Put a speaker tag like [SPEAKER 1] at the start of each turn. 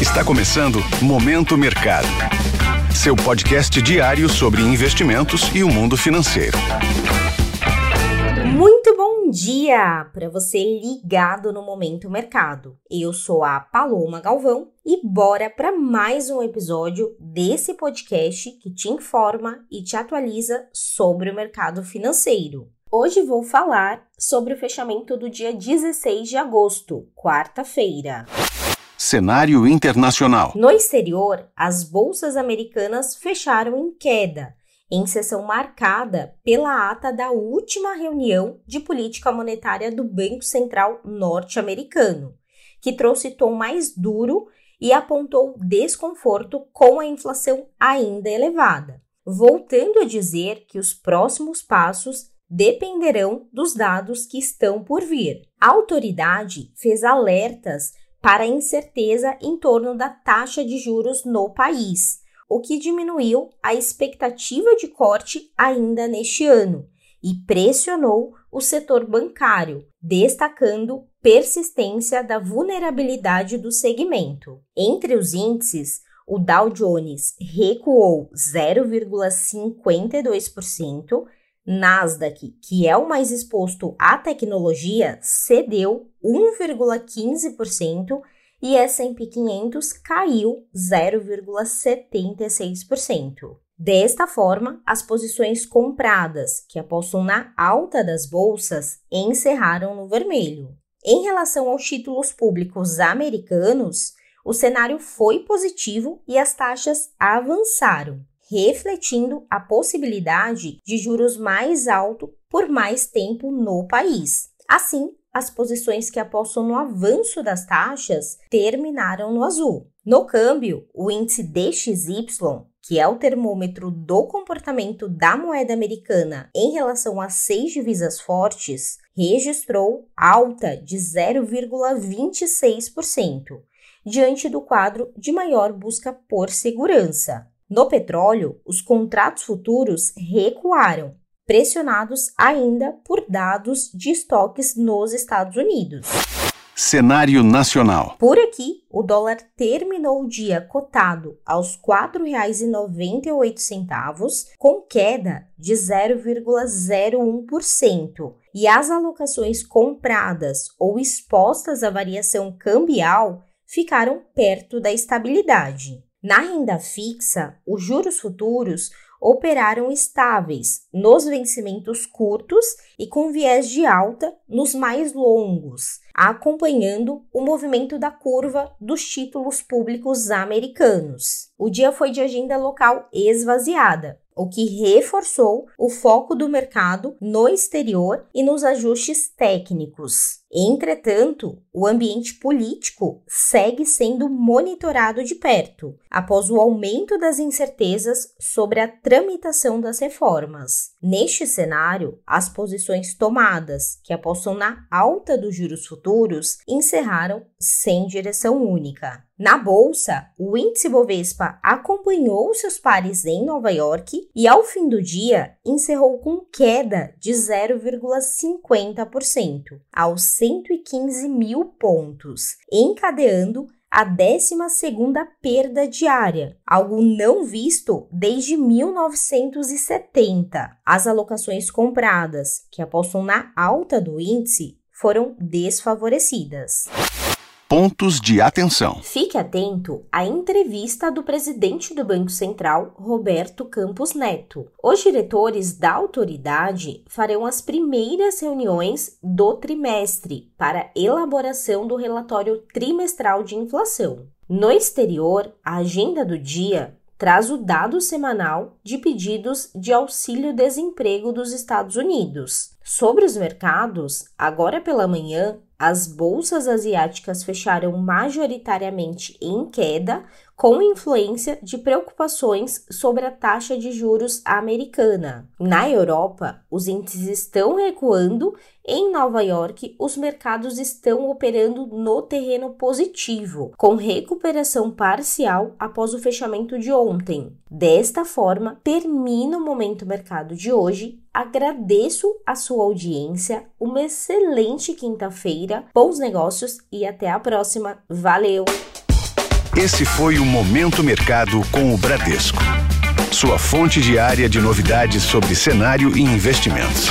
[SPEAKER 1] Está começando Momento Mercado. Seu podcast diário sobre investimentos e o mundo financeiro.
[SPEAKER 2] Muito bom dia para você ligado no Momento Mercado. Eu sou a Paloma Galvão e bora para mais um episódio desse podcast que te informa e te atualiza sobre o mercado financeiro. Hoje vou falar sobre o fechamento do dia 16 de agosto, quarta-feira.
[SPEAKER 1] Cenário internacional.
[SPEAKER 2] No exterior, as bolsas americanas fecharam em queda, em sessão marcada pela ata da última reunião de política monetária do Banco Central norte-americano, que trouxe tom mais duro e apontou desconforto com a inflação ainda elevada, voltando a dizer que os próximos passos dependerão dos dados que estão por vir. A autoridade fez alertas para a incerteza em torno da taxa de juros no país, o que diminuiu a expectativa de corte ainda neste ano e pressionou o setor bancário, destacando persistência da vulnerabilidade do segmento. Entre os índices, o Dow Jones recuou 0,52%, Nasdaq, que é o mais exposto à tecnologia, cedeu 1,15% e S&P 500 caiu 0,76%. Desta forma, as posições compradas, que apostam na alta das bolsas, encerraram no vermelho. Em relação aos títulos públicos americanos, o cenário foi positivo e as taxas avançaram refletindo a possibilidade de juros mais altos por mais tempo no país. Assim, as posições que apostam no avanço das taxas terminaram no azul. No câmbio, o índice DXY, que é o termômetro do comportamento da moeda americana em relação a seis divisas fortes, registrou alta de 0,26%, diante do quadro de maior busca por segurança. No petróleo, os contratos futuros recuaram, pressionados ainda por dados de estoques nos Estados Unidos.
[SPEAKER 1] Cenário nacional.
[SPEAKER 2] Por aqui, o dólar terminou o dia cotado aos R$ 4,98, com queda de 0,01%, e as alocações compradas ou expostas à variação cambial ficaram perto da estabilidade. Na renda fixa, os juros futuros operaram estáveis nos vencimentos curtos e com viés de alta nos mais longos, acompanhando o movimento da curva dos títulos públicos americanos. O dia foi de agenda local esvaziada, o que reforçou o foco do mercado no exterior e nos ajustes técnicos. Entretanto, o ambiente político segue sendo monitorado de perto, após o aumento das incertezas sobre a tramitação das reformas. Neste cenário, as posições tomadas, que apostam na alta dos juros futuros, encerraram sem direção única. Na bolsa, o índice Bovespa acompanhou seus pares em Nova York e, ao fim do dia, encerrou com queda de 0,50% aos 115 mil pontos, encadeando a 12 perda diária, algo não visto desde 1970. As alocações compradas, que apostam na alta do índice, foram desfavorecidas
[SPEAKER 1] pontos de atenção.
[SPEAKER 2] Fique atento à entrevista do presidente do Banco Central, Roberto Campos Neto. Os diretores da autoridade farão as primeiras reuniões do trimestre para elaboração do relatório trimestral de inflação. No exterior, a agenda do dia traz o dado semanal de pedidos de auxílio-desemprego dos Estados Unidos. Sobre os mercados, agora pela manhã, as bolsas asiáticas fecharam majoritariamente em queda, com influência de preocupações sobre a taxa de juros americana. Na Europa, os índices estão recuando. Em Nova York, os mercados estão operando no terreno positivo, com recuperação parcial após o fechamento de ontem. Desta forma, termina o momento mercado de hoje Agradeço a sua audiência, uma excelente quinta-feira, bons negócios e até a próxima. Valeu!
[SPEAKER 1] Esse foi o Momento Mercado com o Bradesco. Sua fonte diária de novidades sobre cenário e investimentos.